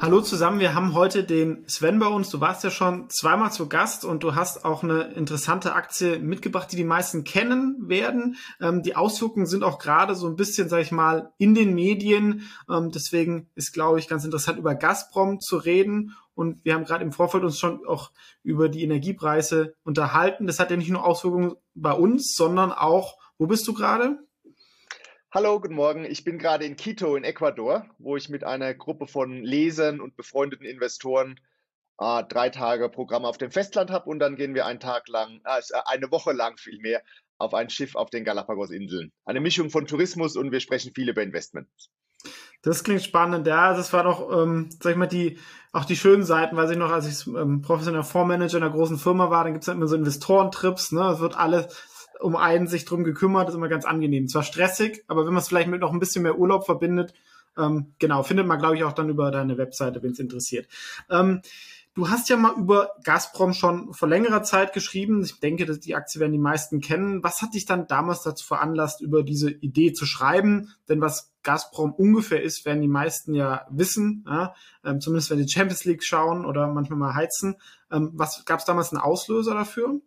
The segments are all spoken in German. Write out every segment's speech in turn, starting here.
Hallo zusammen, wir haben heute den Sven bei uns. Du warst ja schon zweimal zu Gast und du hast auch eine interessante Aktie mitgebracht, die die meisten kennen werden. Ähm, die Auswirkungen sind auch gerade so ein bisschen, sag ich mal, in den Medien. Ähm, deswegen ist, glaube ich, ganz interessant, über Gazprom zu reden. Und wir haben gerade im Vorfeld uns schon auch über die Energiepreise unterhalten. Das hat ja nicht nur Auswirkungen bei uns, sondern auch, wo bist du gerade? Hallo, guten Morgen. Ich bin gerade in Quito in Ecuador, wo ich mit einer Gruppe von Lesern und befreundeten Investoren äh, drei Tage Programm auf dem Festland habe und dann gehen wir einen Tag lang, äh, eine Woche lang vielmehr, auf ein Schiff auf den Galapagos-Inseln. Eine Mischung von Tourismus und wir sprechen viel über Investments. Das klingt spannend, ja. Das war doch, ähm, sag ich mal, die, auch die schönen Seiten, weiß ich noch, als ich ähm, professioneller Fondsmanager in einer großen Firma war, dann gibt's ja immer so Investorentrips, ne? Es wird alles um einen sich drum gekümmert, ist immer ganz angenehm. Zwar stressig, aber wenn man es vielleicht mit noch ein bisschen mehr Urlaub verbindet, ähm, genau, findet man, glaube ich, auch dann über deine Webseite, wenn es interessiert. Ähm, du hast ja mal über Gazprom schon vor längerer Zeit geschrieben. Ich denke, dass die Aktie werden die meisten kennen. Was hat dich dann damals dazu veranlasst, über diese Idee zu schreiben? Denn was Gazprom ungefähr ist, werden die meisten ja wissen, ja? Ähm, zumindest wenn die Champions League schauen oder manchmal mal heizen. Ähm, was gab es damals einen Auslöser dafür?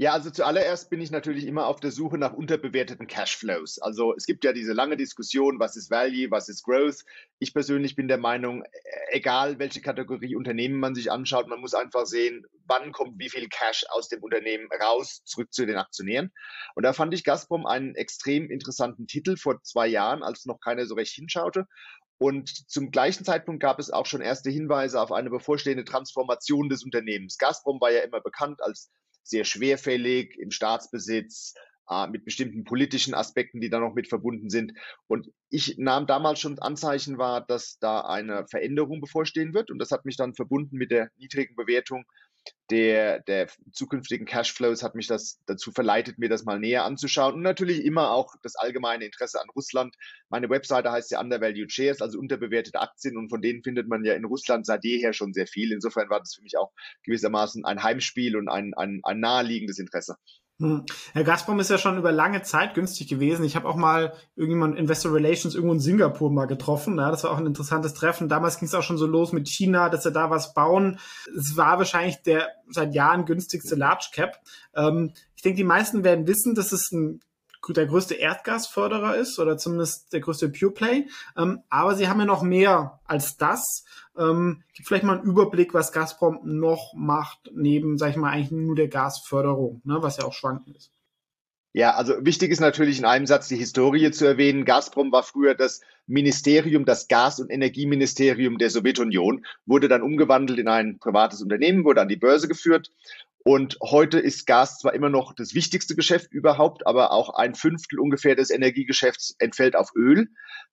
Ja, also zuallererst bin ich natürlich immer auf der Suche nach unterbewerteten Cashflows. Also es gibt ja diese lange Diskussion, was ist Value, was ist Growth. Ich persönlich bin der Meinung, e-, egal welche Kategorie Unternehmen man sich anschaut, man muss einfach sehen, wann kommt wie viel Cash aus dem Unternehmen raus, zurück zu den Aktionären. Und da fand ich Gazprom einen extrem interessanten Titel vor zwei Jahren, als noch keiner so recht hinschaute. Und zum gleichen Zeitpunkt gab es auch schon erste Hinweise auf eine bevorstehende Transformation des Unternehmens. Gazprom war ja immer bekannt als sehr schwerfällig im Staatsbesitz, äh, mit bestimmten politischen Aspekten, die da noch mit verbunden sind. Und ich nahm damals schon Anzeichen wahr, dass da eine Veränderung bevorstehen wird. Und das hat mich dann verbunden mit der niedrigen Bewertung der, der zukünftigen Cashflows hat mich das dazu verleitet, mir das mal näher anzuschauen. Und natürlich immer auch das allgemeine Interesse an Russland. Meine Webseite heißt ja Undervalued Shares, also unterbewertete Aktien. Und von denen findet man ja in Russland seit jeher schon sehr viel. Insofern war das für mich auch gewissermaßen ein Heimspiel und ein, ein, ein naheliegendes Interesse. Hm. Herr Gazprom ist ja schon über lange Zeit günstig gewesen. Ich habe auch mal irgendjemand Investor Relations irgendwo in Singapur mal getroffen. Ja, das war auch ein interessantes Treffen. Damals ging es auch schon so los mit China, dass sie da was bauen. Es war wahrscheinlich der seit Jahren günstigste Large Cap. Ähm, ich denke, die meisten werden wissen, dass es ein der größte Erdgasförderer ist oder zumindest der größte Pure Play. Ähm, aber sie haben ja noch mehr als das. Ähm, vielleicht mal einen Überblick, was Gazprom noch macht, neben, sag ich mal, eigentlich nur der Gasförderung, ne, was ja auch schwankend ist. Ja, also wichtig ist natürlich in einem Satz die Historie zu erwähnen. Gazprom war früher das Ministerium, das Gas- und Energieministerium der Sowjetunion, wurde dann umgewandelt in ein privates Unternehmen, wurde an die Börse geführt und heute ist Gas zwar immer noch das wichtigste Geschäft überhaupt, aber auch ein Fünftel ungefähr des Energiegeschäfts entfällt auf Öl.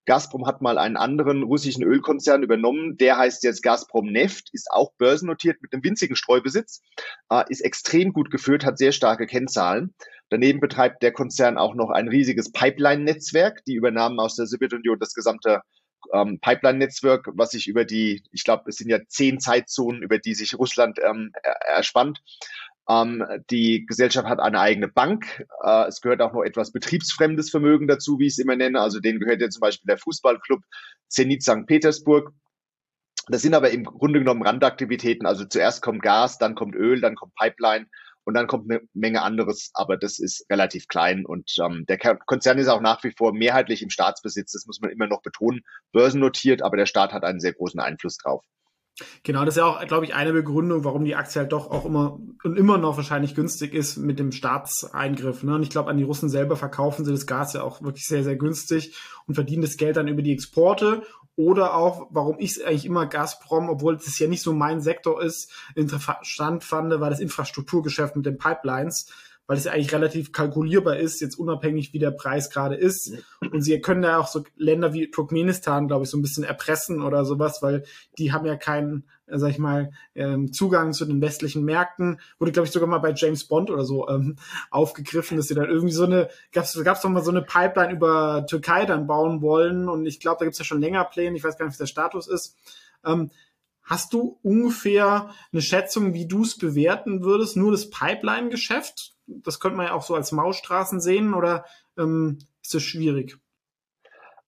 Gazprom hat mal einen anderen russischen Ölkonzern übernommen. Der heißt jetzt Gazprom Neft, ist auch börsennotiert mit einem winzigen Streubesitz, äh, ist extrem gut geführt, hat sehr starke Kennzahlen. Daneben betreibt der Konzern auch noch ein riesiges Pipeline-Netzwerk. Die übernahmen aus der Sowjetunion das gesamte ähm, Pipeline-Netzwerk, was sich über die, ich glaube, es sind ja zehn Zeitzonen, über die sich Russland ähm, erspannt. Ähm, die Gesellschaft hat eine eigene Bank. Äh, es gehört auch noch etwas betriebsfremdes Vermögen dazu, wie ich es immer nenne. Also denen gehört ja zum Beispiel der Fußballclub Zenit St. Petersburg. Das sind aber im Grunde genommen Randaktivitäten. Also zuerst kommt Gas, dann kommt Öl, dann kommt Pipeline und dann kommt eine Menge anderes, aber das ist relativ klein und ähm, der Konzern ist auch nach wie vor mehrheitlich im Staatsbesitz, das muss man immer noch betonen, börsennotiert, aber der Staat hat einen sehr großen Einfluss drauf. Genau, das ist ja auch, glaube ich, eine Begründung, warum die Aktie halt doch auch immer und immer noch wahrscheinlich günstig ist mit dem Staatseingriff. Ne? Und ich glaube, an die Russen selber verkaufen sie das Gas ja auch wirklich sehr, sehr günstig und verdienen das Geld dann über die Exporte. Oder auch, warum ich es eigentlich immer Gazprom, obwohl das ja nicht so mein Sektor ist, interessant fand, war das Infrastrukturgeschäft mit den Pipelines weil es ja eigentlich relativ kalkulierbar ist, jetzt unabhängig wie der Preis gerade ist. Und sie können da auch so Länder wie Turkmenistan, glaube ich, so ein bisschen erpressen oder sowas, weil die haben ja keinen, äh, sag ich mal, ähm, Zugang zu den westlichen Märkten. Wurde, glaube ich, sogar mal bei James Bond oder so ähm, aufgegriffen, dass sie dann irgendwie so eine, gab's, gab's doch mal so eine Pipeline über Türkei dann bauen wollen. Und ich glaube, da gibt's ja schon länger Pläne, ich weiß gar nicht, wie der Status ist. Ähm, Hast du ungefähr eine Schätzung, wie du es bewerten würdest? Nur das Pipeline-Geschäft? Das könnte man ja auch so als Mausstraßen sehen oder ähm, ist das schwierig?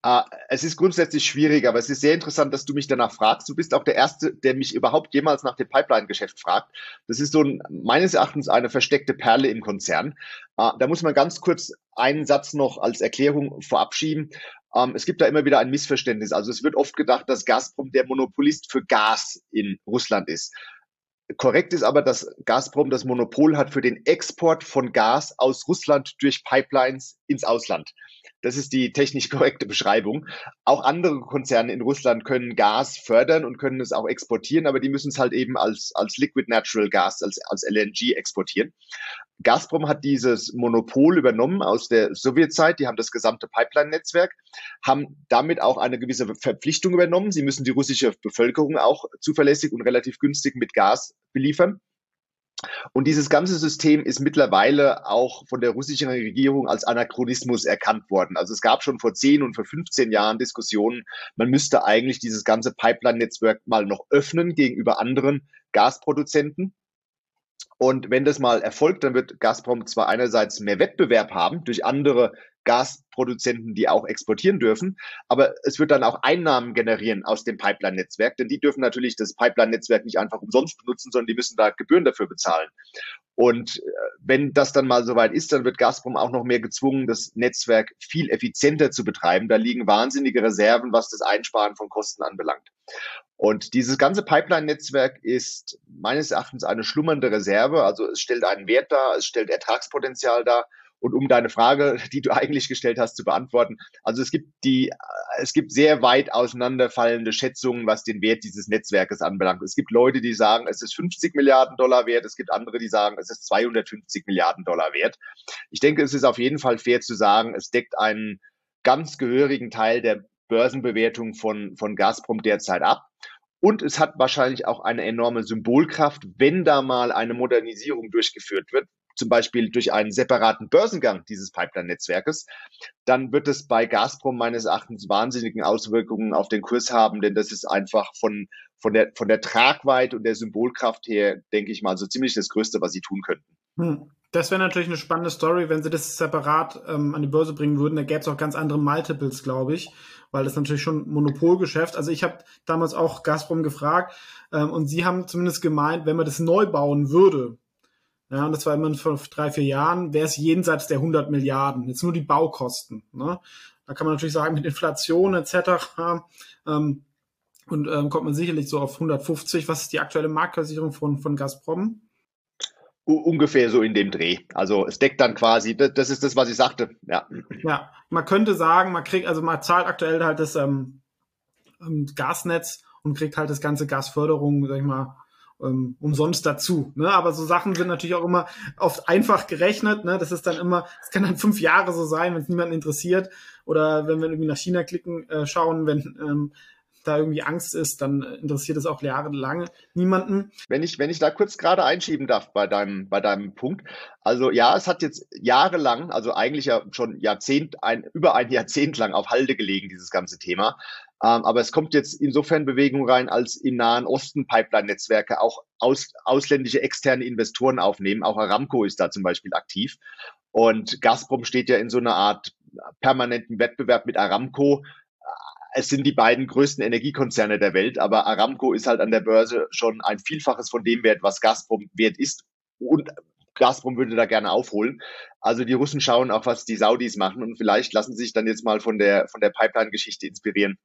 Uh, es ist grundsätzlich schwierig, aber es ist sehr interessant, dass du mich danach fragst. Du bist auch der Erste, der mich überhaupt jemals nach dem Pipeline-Geschäft fragt. Das ist so ein, meines Erachtens eine versteckte Perle im Konzern. Uh, da muss man ganz kurz einen Satz noch als Erklärung vorab schieben. Um, es gibt da immer wieder ein Missverständnis. Also es wird oft gedacht, dass Gazprom der Monopolist für Gas in Russland ist. Korrekt ist aber, dass Gazprom das Monopol hat für den Export von Gas aus Russland durch Pipelines ins Ausland. Das ist die technisch korrekte Beschreibung. Auch andere Konzerne in Russland können Gas fördern und können es auch exportieren, aber die müssen es halt eben als, als Liquid Natural Gas, als, als LNG exportieren. Gazprom hat dieses Monopol übernommen aus der Sowjetzeit. Die haben das gesamte Pipeline-Netzwerk, haben damit auch eine gewisse Verpflichtung übernommen. Sie müssen die russische Bevölkerung auch zuverlässig und relativ günstig mit Gas beliefern. Und dieses ganze System ist mittlerweile auch von der russischen Regierung als Anachronismus erkannt worden. Also es gab schon vor 10 und vor 15 Jahren Diskussionen, man müsste eigentlich dieses ganze Pipeline-Netzwerk mal noch öffnen gegenüber anderen Gasproduzenten. Und wenn das mal erfolgt, dann wird Gazprom zwar einerseits mehr Wettbewerb haben durch andere Gasproduzenten, die auch exportieren dürfen. Aber es wird dann auch Einnahmen generieren aus dem Pipeline-Netzwerk, denn die dürfen natürlich das Pipeline-Netzwerk nicht einfach umsonst benutzen, sondern die müssen da Gebühren dafür bezahlen. Und äh, wenn das dann mal soweit ist, dann wird Gazprom auch noch mehr gezwungen, das Netzwerk viel effizienter zu betreiben. Da liegen wahnsinnige Reserven, was das Einsparen von Kosten anbelangt. Und dieses ganze Pipeline-Netzwerk ist meines Erachtens eine schlummernde Reserve. Also es stellt einen Wert dar, es stellt Ertragspotenzial dar und um deine Frage, die du eigentlich gestellt hast, zu beantworten, also es gibt die, es gibt sehr weit auseinanderfallende Schätzungen, was den Wert dieses Netzwerkes anbelangt. Es gibt Leute, die sagen, es ist 50 Milliarden Dollar wert. Es gibt andere, die sagen, es ist 250 Milliarden Dollar wert. Ich denke, es ist auf jeden Fall fair zu sagen, es deckt einen ganz gehörigen Teil der Börsenbewertung von, von Gazprom derzeit ab. Und es hat wahrscheinlich auch eine enorme Symbolkraft, wenn da mal eine Modernisierung durchgeführt wird, zum Beispiel durch einen separaten Börsengang dieses Pipeline-Netzwerkes, dann wird es bei Gazprom meines Erachtens wahnsinnigen Auswirkungen auf den Kurs haben, denn das ist einfach von, von, der, von der Tragweite und der Symbolkraft her, denke ich mal, so ziemlich das Größte, was sie tun könnten. Hm. Das wäre natürlich eine spannende Story, wenn sie das separat ähm, an die Börse bringen würden. Da gäbe es auch ganz andere Multiples, glaube ich, weil das natürlich schon Monopolgeschäft. Also ich habe damals auch Gazprom gefragt ähm, und sie haben zumindest gemeint, wenn man das neu bauen würde, ja, und das war immer vor drei, vier Jahren, wäre es jenseits der 100 Milliarden. Jetzt nur die Baukosten. Ne? Da kann man natürlich sagen, mit Inflation etc. Ähm, und ähm, kommt man sicherlich so auf 150. Was ist die aktuelle Marktversicherung von, von Gazprom? ungefähr so in dem Dreh. Also es deckt dann quasi, das, das ist das, was ich sagte. Ja. ja, man könnte sagen, man kriegt, also man zahlt aktuell halt das ähm, ähm Gasnetz und kriegt halt das ganze Gasförderung, sag ich mal, ähm, umsonst dazu. Ne? Aber so Sachen sind natürlich auch immer oft einfach gerechnet. Ne? Das ist dann immer, es kann dann fünf Jahre so sein, wenn es niemanden interessiert. Oder wenn wir irgendwie nach China klicken, äh, schauen, wenn ähm, da irgendwie Angst ist, dann interessiert es auch jahrelang niemanden. Wenn ich, wenn ich da kurz gerade einschieben darf bei deinem, bei deinem Punkt. Also ja, es hat jetzt jahrelang, also eigentlich ja schon Jahrzehnt, ein, über ein Jahrzehnt lang auf Halde gelegen, dieses ganze Thema. Ähm, aber es kommt jetzt insofern Bewegung rein, als im Nahen Osten Pipeline-Netzwerke auch aus, ausländische externe Investoren aufnehmen. Auch Aramco ist da zum Beispiel aktiv. Und Gazprom steht ja in so einer Art permanenten Wettbewerb mit Aramco es sind die beiden größten Energiekonzerne der Welt, aber Aramco ist halt an der Börse schon ein Vielfaches von dem Wert, was Gazprom wert ist. Und Gazprom würde da gerne aufholen. Also die Russen schauen auch, was die Saudis machen und vielleicht lassen sie sich dann jetzt mal von der, von der Pipeline-Geschichte inspirieren.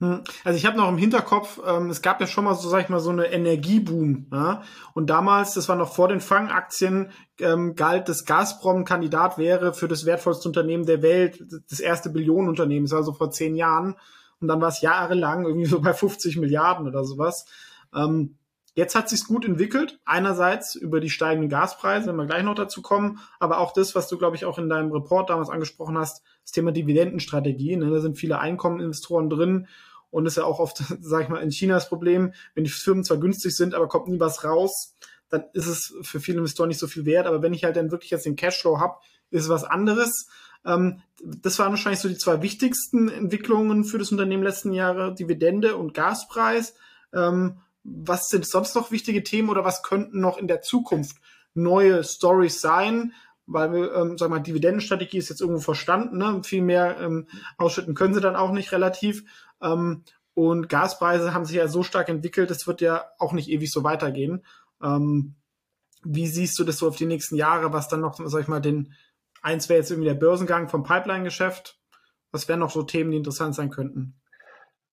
Hm. Also ich habe noch im Hinterkopf, ähm, es gab ja schon mal so, sag ich mal, so eine Energieboom. Ja? Und damals, das war noch vor den Fangaktien, ähm, galt, dass Gazprom Kandidat wäre für das wertvollste Unternehmen der Welt, das erste Billionenunternehmen, das war so vor zehn Jahren und dann war es jahrelang irgendwie so bei 50 Milliarden oder sowas. Ähm, Jetzt hat sich's gut entwickelt. Einerseits über die steigenden Gaspreise, wenn wir gleich noch dazu kommen, aber auch das, was du, glaube ich, auch in deinem Report damals angesprochen hast, das Thema Dividendenstrategie. Ne? Da sind viele Einkommeninvestoren drin und ist ja auch oft, sag ich mal, in China das Problem, wenn die Firmen zwar günstig sind, aber kommt nie was raus, dann ist es für viele Investoren nicht so viel wert. Aber wenn ich halt dann wirklich jetzt den Cashflow habe, ist es was anderes. Ähm, das waren wahrscheinlich so die zwei wichtigsten Entwicklungen für das Unternehmen letzten Jahre, Dividende und Gaspreis. Ähm, was sind sonst noch wichtige Themen oder was könnten noch in der Zukunft neue Stories sein? Weil ähm, sag mal, Dividendenstrategie ist jetzt irgendwo verstanden, ne? Viel mehr ähm, ausschütten können sie dann auch nicht relativ. Ähm, und Gaspreise haben sich ja so stark entwickelt, es wird ja auch nicht ewig so weitergehen. Ähm, wie siehst du das so auf die nächsten Jahre, was dann noch, sag ich mal, den, eins wäre jetzt irgendwie der Börsengang vom Pipeline-Geschäft. Was wären noch so Themen, die interessant sein könnten?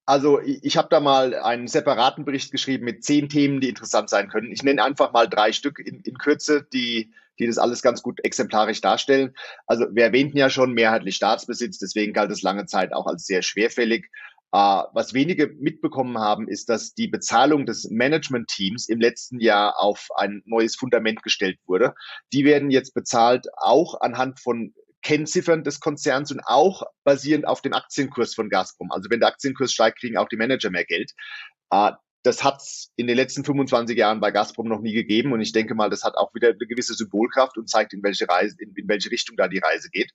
Also ich, habe da mal einen separaten Bericht geschrieben mit zehn Themen, die interessant sein können. Ich nenne einfach mal drei Stück in, in Kürze, die, die das alles ganz gut exemplarisch darstellen. Also wir erwähnten ja schon mehrheitlich Staatsbesitz, deswegen galt es lange Zeit auch als sehr schwerfällig. Uh, was wenige mitbekommen haben, ist, dass die Bezahlung des Management-Teams im letzten Jahr auf ein neues Fundament gestellt wurde. Die werden jetzt bezahlt auch anhand von Kennziffern des Konzerns und auch basierend auf dem Aktienkurs von Gazprom. Also wenn der Aktienkurs steigt, kriegen auch die Manager mehr Geld. Uh, das hat es in den letzten 25 Jahren bei Gazprom noch nie gegeben. Und ich denke mal, das hat auch wieder eine gewisse Symbolkraft und zeigt, in welche, Reise, in, in welche Richtung da die Reise geht.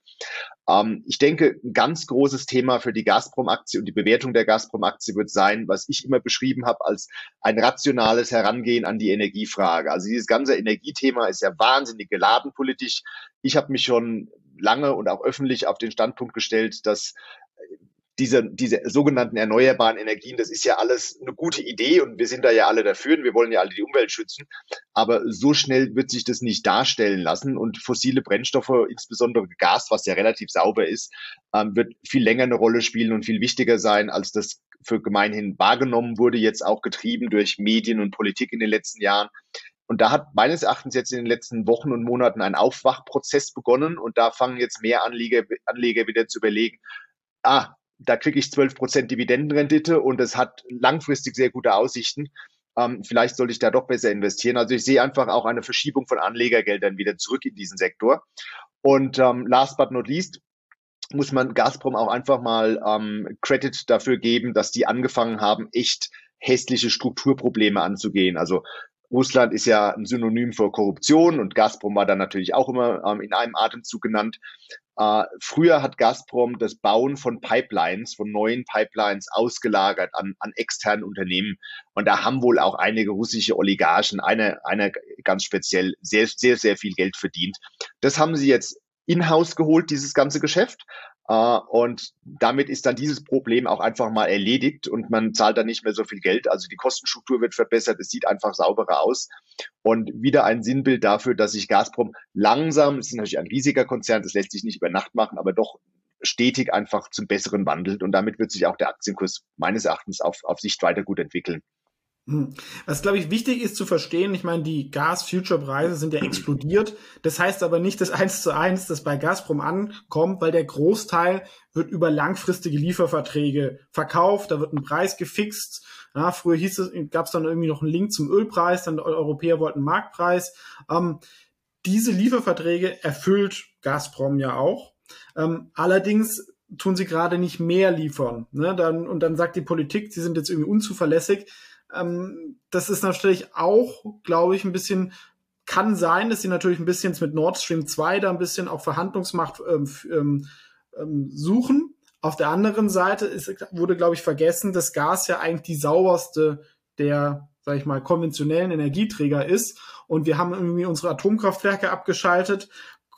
Ähm, ich denke, ein ganz großes Thema für die Gazprom-Aktie und die Bewertung der Gazprom-Aktie wird sein, was ich immer beschrieben habe als ein rationales Herangehen an die Energiefrage. Also dieses ganze Energiethema ist ja wahnsinnig geladen politisch. Ich habe mich schon lange und auch öffentlich auf den Standpunkt gestellt, dass diese, diese sogenannten erneuerbaren Energien, das ist ja alles eine gute Idee und wir sind da ja alle dafür und wir wollen ja alle die Umwelt schützen. Aber so schnell wird sich das nicht darstellen lassen und fossile Brennstoffe, insbesondere Gas, was ja relativ sauber ist, ähm, wird viel länger eine Rolle spielen und viel wichtiger sein, als das für gemeinhin wahrgenommen wurde, jetzt auch getrieben durch Medien und Politik in den letzten Jahren. Und da hat meines Erachtens jetzt in den letzten Wochen und Monaten ein Aufwachprozess begonnen und da fangen jetzt mehr Anleger, Anleger wieder zu überlegen, ah, da kriege ich 12 Prozent Dividendenrendite und es hat langfristig sehr gute Aussichten. Ähm, vielleicht sollte ich da doch besser investieren. Also ich sehe einfach auch eine Verschiebung von Anlegergeldern wieder zurück in diesen Sektor. Und ähm, last but not least muss man Gazprom auch einfach mal ähm, Credit dafür geben, dass die angefangen haben, echt hässliche Strukturprobleme anzugehen. Also Russland ist ja ein Synonym für Korruption und Gazprom war dann natürlich auch immer ähm, in einem Atemzug genannt. Äh, früher hat Gazprom das Bauen von Pipelines, von neuen Pipelines ausgelagert an, an externen Unternehmen. Und da haben wohl auch einige russische Oligarchen, einer eine ganz speziell, sehr, sehr, sehr viel Geld verdient. Das haben sie jetzt in-house geholt, dieses ganze Geschäft. Uh, und damit ist dann dieses Problem auch einfach mal erledigt und man zahlt dann nicht mehr so viel Geld. Also die Kostenstruktur wird verbessert, es sieht einfach sauberer aus. Und wieder ein Sinnbild dafür, dass sich Gazprom langsam, es ist natürlich ein riesiger Konzern, das lässt sich nicht über Nacht machen, aber doch stetig einfach zum Besseren wandelt. Und damit wird sich auch der Aktienkurs meines Erachtens auf, auf Sicht weiter gut entwickeln. Hm. Was, glaube ich, wichtig ist zu verstehen, ich meine, die Gas-Future-Preise sind ja explodiert. Das heißt aber nicht das eins zu eins, das bei Gazprom ankommt, weil der Großteil wird über langfristige Lieferverträge verkauft, da wird ein Preis gefixt. Ja, früher hieß es, gab es dann irgendwie noch einen Link zum Ölpreis, dann Europäer wollten Marktpreis. Ähm, diese Lieferverträge erfüllt Gazprom ja auch. Ähm, allerdings tun sie gerade nicht mehr liefern. Ne? Dann, und dann sagt die Politik, sie sind jetzt irgendwie unzuverlässig ähm, das ist natürlich auch, glaube ich, ein bisschen, kann sein, dass sie natürlich ein bisschen mit Nord Stream 2 da ein bisschen auch Verhandlungsmacht ähm, ähm, ähm, suchen. Auf der anderen Seite ist, wurde, glaube ich, vergessen, dass Gas ja eigentlich die sauberste der, sag ich mal, konventionellen Energieträger ist. Und wir haben irgendwie unsere Atomkraftwerke abgeschaltet.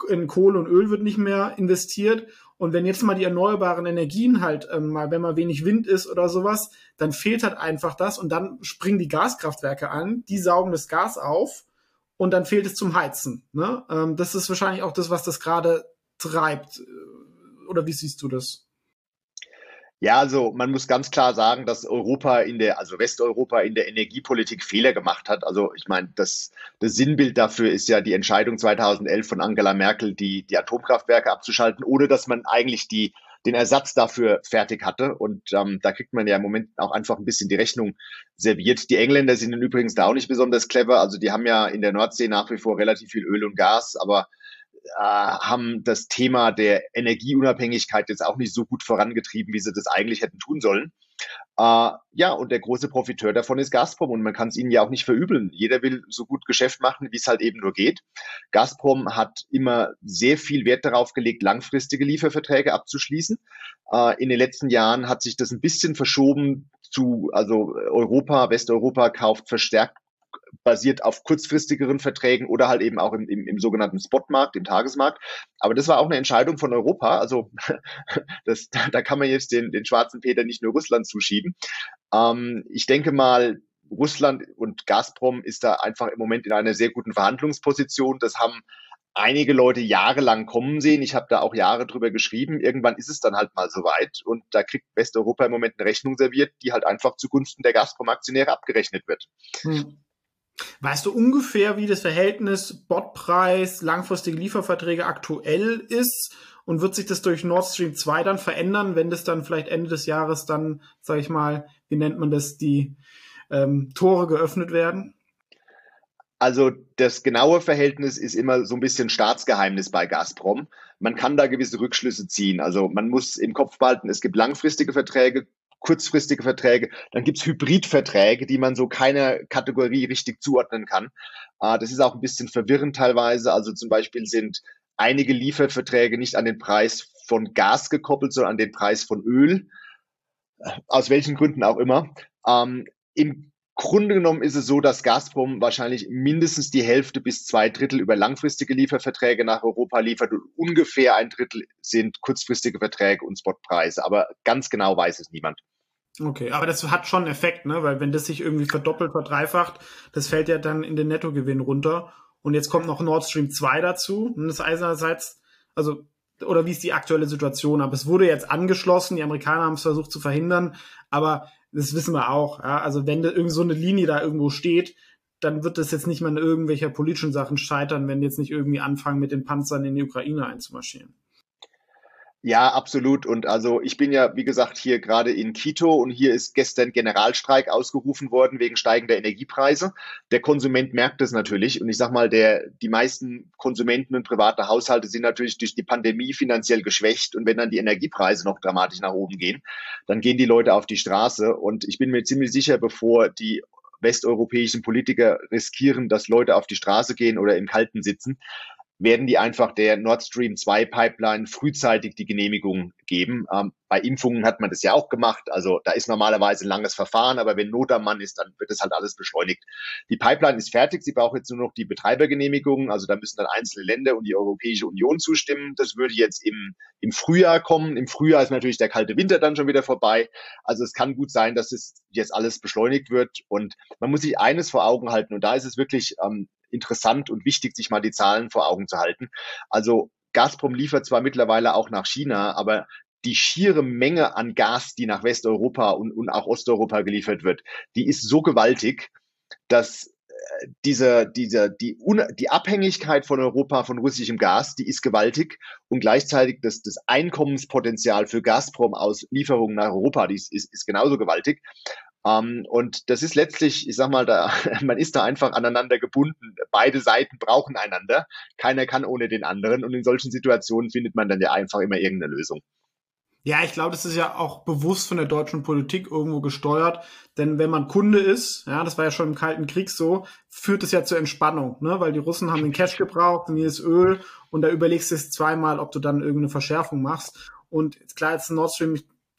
In Kohle und Öl wird nicht mehr investiert. Und wenn jetzt mal die erneuerbaren Energien halt ähm, mal, wenn mal wenig Wind ist oder sowas, dann fehlt halt einfach das und dann springen die Gaskraftwerke an, die saugen das Gas auf und dann fehlt es zum Heizen. Ne? Ähm, das ist wahrscheinlich auch das, was das gerade treibt. Oder wie siehst du das? Ja, also man muss ganz klar sagen, dass Europa in der, also Westeuropa in der Energiepolitik Fehler gemacht hat. Also ich meine, das, das Sinnbild dafür ist ja die Entscheidung 2011 von Angela Merkel, die, die Atomkraftwerke abzuschalten, ohne dass man eigentlich die, den Ersatz dafür fertig hatte. Und ähm, da kriegt man ja im Moment auch einfach ein bisschen die Rechnung serviert. Die Engländer sind übrigens da auch nicht besonders clever. Also die haben ja in der Nordsee nach wie vor relativ viel Öl und Gas, aber haben das Thema der Energieunabhängigkeit jetzt auch nicht so gut vorangetrieben, wie sie das eigentlich hätten tun sollen. Äh, ja, und der große Profiteur davon ist Gazprom und man kann es ihnen ja auch nicht verübeln. Jeder will so gut Geschäft machen, wie es halt eben nur geht. Gazprom hat immer sehr viel Wert darauf gelegt, langfristige Lieferverträge abzuschließen. Äh, in den letzten Jahren hat sich das ein bisschen verschoben zu, also Europa, Westeuropa kauft verstärkt basiert auf kurzfristigeren Verträgen oder halt eben auch im, im, im sogenannten Spotmarkt, im Tagesmarkt. Aber das war auch eine Entscheidung von Europa. Also das, da kann man jetzt den, den schwarzen Peter nicht nur Russland zuschieben. Ähm, ich denke mal, Russland und Gazprom ist da einfach im Moment in einer sehr guten Verhandlungsposition. Das haben einige Leute jahrelang kommen sehen. Ich habe da auch Jahre drüber geschrieben. Irgendwann ist es dann halt mal soweit und da kriegt Westeuropa im Moment eine Rechnung serviert, die halt einfach zugunsten der Gazprom-Aktionäre abgerechnet wird. Hm. Weißt du ungefähr, wie das Verhältnis Botpreis, langfristige Lieferverträge aktuell ist? Und wird sich das durch Nord Stream 2 dann verändern, wenn das dann vielleicht Ende des Jahres dann, sage ich mal, wie nennt man das, die ähm, Tore geöffnet werden? Also das genaue Verhältnis ist immer so ein bisschen Staatsgeheimnis bei Gazprom. Man kann da gewisse Rückschlüsse ziehen. Also man muss im Kopf behalten, es gibt langfristige Verträge, kurzfristige Verträge. Dann gibt's Hybridverträge, die man so keiner Kategorie richtig zuordnen kann. Äh, das ist auch ein bisschen verwirrend teilweise. Also zum Beispiel sind einige Lieferverträge nicht an den Preis von Gas gekoppelt, sondern an den Preis von Öl. Aus welchen Gründen auch immer. Ähm, Im Grunde genommen ist es so, dass Gazprom wahrscheinlich mindestens die Hälfte bis zwei Drittel über langfristige Lieferverträge nach Europa liefert und ungefähr ein Drittel sind kurzfristige Verträge und Spotpreise. Aber ganz genau weiß es niemand. Okay, aber das hat schon Effekt, ne? Weil wenn das sich irgendwie verdoppelt, verdreifacht, das fällt ja dann in den Nettogewinn runter. Und jetzt kommt noch Nord Stream 2 dazu. Und das einerseits, also, oder wie ist die aktuelle Situation? Aber es wurde jetzt angeschlossen, die Amerikaner haben es versucht zu verhindern, aber das wissen wir auch. Ja? Also wenn da irgend so eine Linie da irgendwo steht, dann wird das jetzt nicht mal in irgendwelcher politischen Sachen scheitern, wenn die jetzt nicht irgendwie anfangen, mit den Panzern in die Ukraine einzumarschieren. Ja, absolut. Und also ich bin ja, wie gesagt, hier gerade in Quito und hier ist gestern Generalstreik ausgerufen worden wegen steigender Energiepreise. Der Konsument merkt das natürlich. Und ich sag mal, der, die meisten Konsumenten und private Haushalte sind natürlich durch die Pandemie finanziell geschwächt. Und wenn dann die Energiepreise noch dramatisch nach oben gehen, dann gehen die Leute auf die Straße. Und ich bin mir ziemlich sicher, bevor die westeuropäischen Politiker riskieren, dass Leute auf die Straße gehen oder im Kalten sitzen, werden die einfach der Nord Stream 2 Pipeline frühzeitig die Genehmigung geben. Ähm, bei Impfungen hat man das ja auch gemacht. Also da ist normalerweise ein langes Verfahren, aber wenn Not am Mann ist, dann wird das halt alles beschleunigt. Die Pipeline ist fertig. Sie braucht jetzt nur noch die Betreibergenehmigung. Also da müssen dann einzelne Länder und die Europäische Union zustimmen. Das würde jetzt im, im Frühjahr kommen. Im Frühjahr ist natürlich der kalte Winter dann schon wieder vorbei. Also es kann gut sein, dass es jetzt alles beschleunigt wird. Und man muss sich eines vor Augen halten. Und da ist es wirklich ähm, interessant und wichtig, sich mal die Zahlen vor Augen zu halten. Also Gazprom liefert zwar mittlerweile auch nach China, aber die schiere Menge an Gas, die nach Westeuropa und, und auch Osteuropa geliefert wird, die ist so gewaltig, dass äh, diese, diese, die, die Abhängigkeit von Europa von russischem Gas, die ist gewaltig und gleichzeitig das, das Einkommenspotenzial für Gazprom aus Lieferungen nach Europa, die ist, ist, ist genauso gewaltig. Ähm, und das ist letztlich, ich sag mal, da, man ist da einfach aneinander gebunden. Beide Seiten brauchen einander. Keiner kann ohne den anderen. Und in solchen Situationen findet man dann ja einfach immer irgendeine Lösung. Ja, ich glaube, das ist ja auch bewusst von der deutschen Politik irgendwo gesteuert. Denn wenn man Kunde ist, ja, das war ja schon im Kalten Krieg so, führt es ja zur Entspannung, ne? Weil die Russen haben den Cash gebraucht und hier ist Öl und da überlegst du es zweimal, ob du dann irgendeine Verschärfung machst. Und klar, jetzt Nord Stream,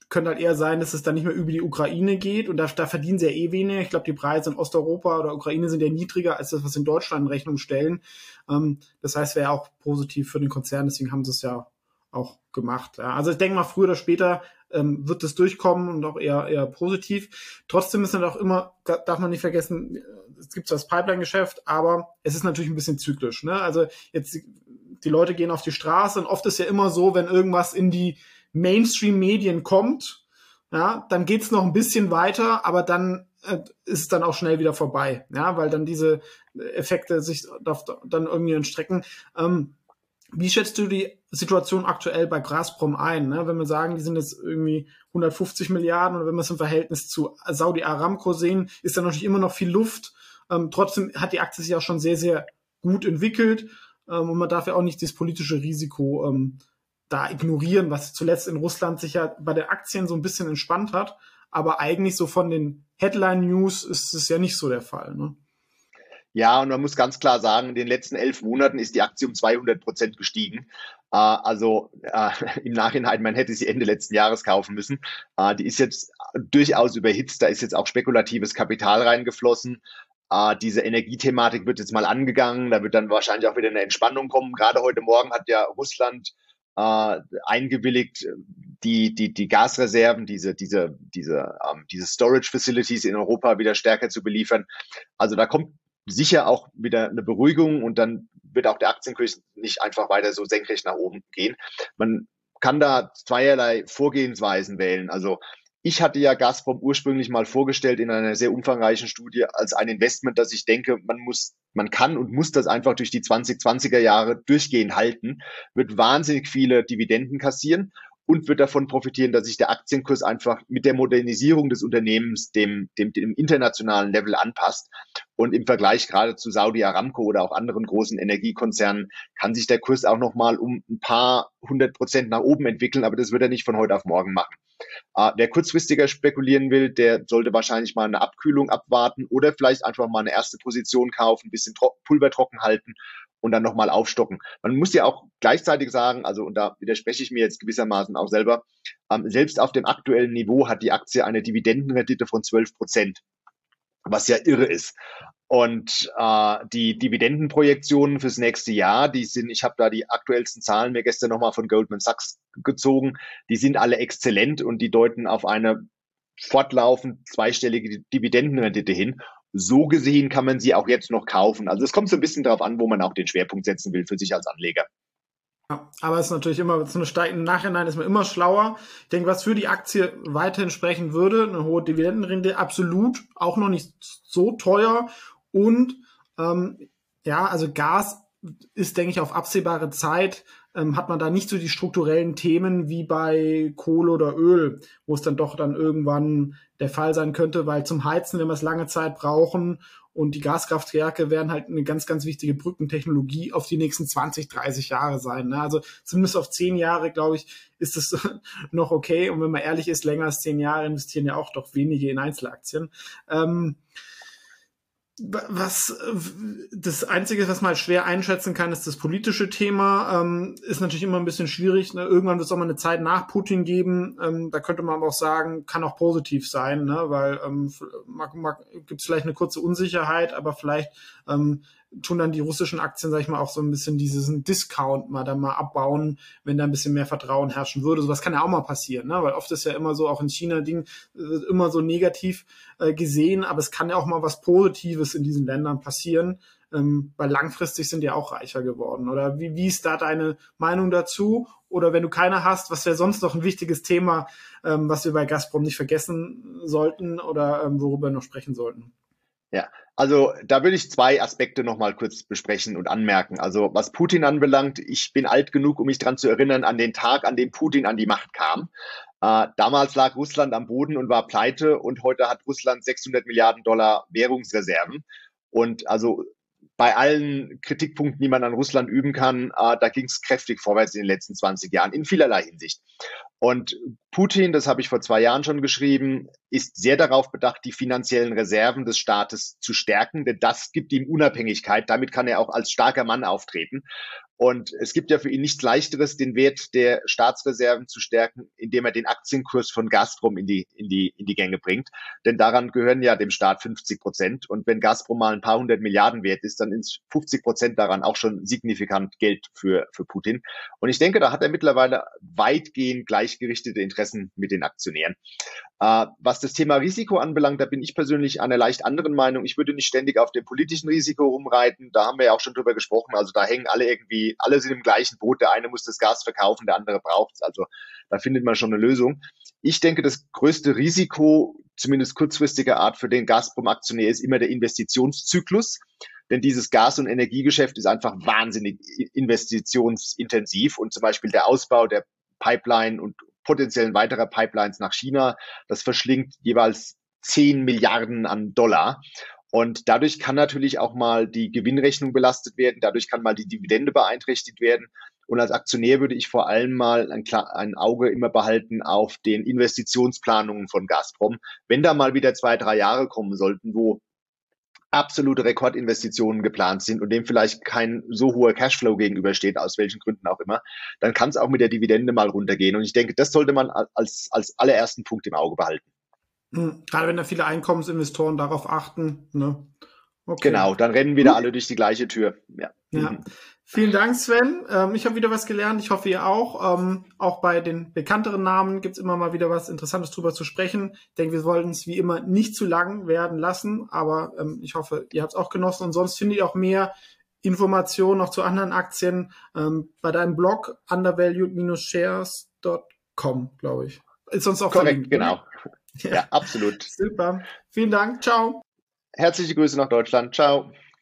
könnte halt eher sein, dass es dann nicht mehr über die Ukraine geht und da, da verdienen sie ja eh weniger. Ich glaube, die Preise in Osteuropa oder Ukraine sind ja niedriger als das, was in Deutschland in Rechnung stellen. Ähm, das heißt, wäre auch positiv für den Konzern, deswegen haben sie es ja auch gemacht. Ja. Also ich denke mal, früher oder später ähm, wird das durchkommen und auch eher, eher positiv. Trotzdem ist dann auch immer, darf man nicht vergessen, es gibt zwar das Pipeline-Geschäft, aber es ist natürlich ein bisschen zyklisch. Ne? Also jetzt die Leute gehen auf die Straße und oft ist ja immer so, wenn irgendwas in die Mainstream-Medien kommt, ja, dann geht's noch ein bisschen weiter, aber dann äh, ist dann auch schnell wieder vorbei, ja, weil dann diese Effekte sich dann irgendwie entstrecken. Ähm, Wie schätzt du die Situation aktuell bei Gazprom ein? Ne? Wenn wir sagen, die sind jetzt irgendwie 150 Milliarden oder wenn wir es im Verhältnis zu Saudi Aramco sehen, ist da natürlich immer noch viel Luft. Ähm, trotzdem hat die Aktie sich auch schon sehr, sehr gut entwickelt ähm, und man darf ja auch nicht das politische Risiko ähm, da ignorieren, was zuletzt in Russland sich ja bei den Aktien so ein bisschen entspannt hat. Aber eigentlich so von den Headline-News ist es ja nicht so der Fall. Ne? Ja, und man muss ganz klar sagen, in den letzten elf Monaten ist die Aktie um 200 Prozent gestiegen. Äh, also äh, im Nachhinein, man hätte sie Ende letzten Jahres kaufen müssen. Äh, die ist jetzt durchaus überhitzt. Da ist jetzt auch spekulatives Kapital reingeflossen. Diese Energiethematik wird jetzt mal angegangen. Da wird dann wahrscheinlich auch wieder eine Entspannung kommen. Gerade heute Morgen hat ja Russland äh, eingewilligt, die, die, die Gasreserven, diese, diese, diese, ähm, diese Storage Facilities in Europa wieder stärker zu beliefern. Also da kommt sicher auch wieder eine Beruhigung und dann wird auch der Aktienkurs nicht einfach weiter so senkrecht nach oben gehen. Man kann da zweierlei Vorgehensweisen wählen. Also ich hatte ja Gazprom ursprünglich mal vorgestellt in einer sehr umfangreichen Studie als ein Investment, dass ich denke, man muss, man kann und muss das einfach durch die 2020er Jahre durchgehend halten, wird wahnsinnig viele Dividenden kassieren und wird davon profitieren, dass sich der Aktienkurs einfach mit der Modernisierung des Unternehmens dem, dem, dem internationalen Level anpasst. Und im Vergleich gerade zu Saudi Aramco oder auch anderen großen Energiekonzernen kann sich der Kurs auch nochmal um ein paar hundert Prozent nach oben entwickeln, aber das wird er nicht von heute auf morgen machen. Äh, wer kurzfristiger spekulieren will, der sollte wahrscheinlich mal eine Abkühlung abwarten oder vielleicht einfach mal eine erste Position kaufen, ein bisschen Pulver trocken halten und dann nochmal aufstocken. Man muss ja auch gleichzeitig sagen, also und da widerspreche ich mir jetzt gewissermaßen auch selber, ähm, selbst auf dem aktuellen Niveau hat die Aktie eine Dividendenrendite von 12 Prozent, was ja irre ist. Und äh, die Dividendenprojektionen fürs nächste Jahr, die sind, ich habe da die aktuellsten Zahlen mir gestern nochmal von Goldman Sachs gezogen, die sind alle exzellent und die deuten auf eine fortlaufend zweistellige Dividendenrendite hin so gesehen kann man sie auch jetzt noch kaufen. Also es kommt so ein bisschen darauf an, wo man auch den Schwerpunkt setzen will für sich als Anleger. Ja, aber es ist natürlich immer, so eine steigende Nachhinein ist man immer schlauer. Ich denke, was für die Aktie weiterhin sprechen würde, eine hohe Dividendenrente, absolut, auch noch nicht so teuer. Und ähm, ja, also Gas ist, denke ich, auf absehbare Zeit ähm, hat man da nicht so die strukturellen Themen wie bei Kohle oder Öl, wo es dann doch dann irgendwann der Fall sein könnte, weil zum Heizen, wenn wir es lange Zeit brauchen und die Gaskraftwerke werden halt eine ganz, ganz wichtige Brückentechnologie auf die nächsten 20, 30 Jahre sein. Ne? Also zumindest auf zehn Jahre, glaube ich, ist es noch okay. Und wenn man ehrlich ist, länger als zehn Jahre investieren ja auch doch wenige in Einzelaktien. Ähm, was das Einzige, was man halt schwer einschätzen kann, ist das politische Thema. Ähm, ist natürlich immer ein bisschen schwierig. Ne? Irgendwann wird es auch mal eine Zeit nach Putin geben. Ähm, da könnte man aber auch sagen, kann auch positiv sein, ne? weil ähm, gibt es vielleicht eine kurze Unsicherheit, aber vielleicht ähm, tun dann die russischen Aktien, sag ich mal, auch so ein bisschen diesen Discount mal dann mal abbauen, wenn da ein bisschen mehr Vertrauen herrschen würde. Sowas kann ja auch mal passieren, ne? weil oft ist ja immer so, auch in China Ding, immer so negativ äh, gesehen, aber es kann ja auch mal was Positives in diesen Ländern passieren, ähm, weil langfristig sind die auch reicher geworden. Oder wie, wie ist da deine Meinung dazu? Oder wenn du keine hast, was wäre sonst noch ein wichtiges Thema, ähm, was wir bei Gazprom nicht vergessen sollten oder ähm, worüber wir noch sprechen sollten? Ja, also da will ich zwei Aspekte nochmal kurz besprechen und anmerken. Also was Putin anbelangt, ich bin alt genug, um mich daran zu erinnern, an den Tag, an dem Putin an die Macht kam. Äh, damals lag Russland am Boden und war pleite und heute hat Russland 600 Milliarden Dollar Währungsreserven. Und also bei allen Kritikpunkten, die man an Russland üben kann, äh, da ging es kräftig vorwärts in den letzten 20 Jahren in vielerlei Hinsicht. Und Putin, das habe ich vor zwei Jahren schon geschrieben, ist sehr darauf bedacht, die finanziellen Reserven des Staates zu stärken, denn das gibt ihm Unabhängigkeit. Damit kann er auch als starker Mann auftreten. Und es gibt ja für ihn nichts leichteres, den Wert der Staatsreserven zu stärken, indem er den Aktienkurs von Gazprom in die, in die, in die Gänge bringt. Denn daran gehören ja dem Staat 50 Prozent. Und wenn Gazprom mal ein paar hundert Milliarden wert ist, dann ist 50 Prozent daran auch schon signifikant Geld für, für Putin. Und ich denke, da hat er mittlerweile weitgehend gleichgerichtete Interessen mit den Aktionären. Äh, was das Thema Risiko anbelangt, da bin ich persönlich einer leicht anderen Meinung. Ich würde nicht ständig auf dem politischen Risiko rumreiten. Da haben wir ja auch schon drüber gesprochen. Also da hängen alle irgendwie, alle sind im gleichen Boot. Der eine muss das Gas verkaufen, der andere braucht es. Also da findet man schon eine Lösung. Ich denke, das größte Risiko, zumindest kurzfristiger Art für den Gazprom-Aktionär, ist immer der Investitionszyklus. denn dieses Gas- und Energiegeschäft ist einfach wahnsinnig investitionsintensiv und zum Beispiel der Ausbau der Pipeline und potenziellen weiterer Pipelines nach China, das verschlingt jeweils 10 Milliarden an Dollar. Und dadurch kann natürlich auch mal die Gewinnrechnung belastet werden, dadurch kann mal die Dividende beeinträchtigt werden. Und als Aktionär würde ich vor allem mal ein, ein, Auge immer behalten auf den Investitionsplanungen von Gazprom. Wenn da mal wieder zwei, drei Jahre kommen sollten, wo absolute Rekordinvestitionen geplant sind und dem vielleicht kein so hoher Cashflow gegenübersteht, aus welchen Gründen auch immer, dann kann es auch mit der Dividende mal runtergehen. Und ich denke, das sollte man als, als allerersten Punkt im Auge behalten. Hm, gerade wenn da viele Einkommensinvestoren darauf achten. Ne? Okay. Genau, dann rennen wieder alle durch die gleiche Tür. Ja. ja. Mhm. Vielen Dank, Sven. Ähm, ich habe wieder was gelernt. Ich hoffe, ihr auch. Ähm, auch bei den bekannteren Namen gibt es immer mal wieder was Interessantes drüber zu sprechen. Ich denke, wir wollten es wie immer nicht zu lang werden lassen, aber ähm, ich hoffe, ihr habt es auch genossen. Und sonst findet ihr auch mehr Informationen noch zu anderen Aktien ähm, bei deinem Blog undervalued-shares.com, glaube ich. Ist sonst auch Korrekt, genau. Ja. Ja, absolut. Super. Vielen Dank. Ciao. Herzliche Grüße nach Deutschland. Ciao.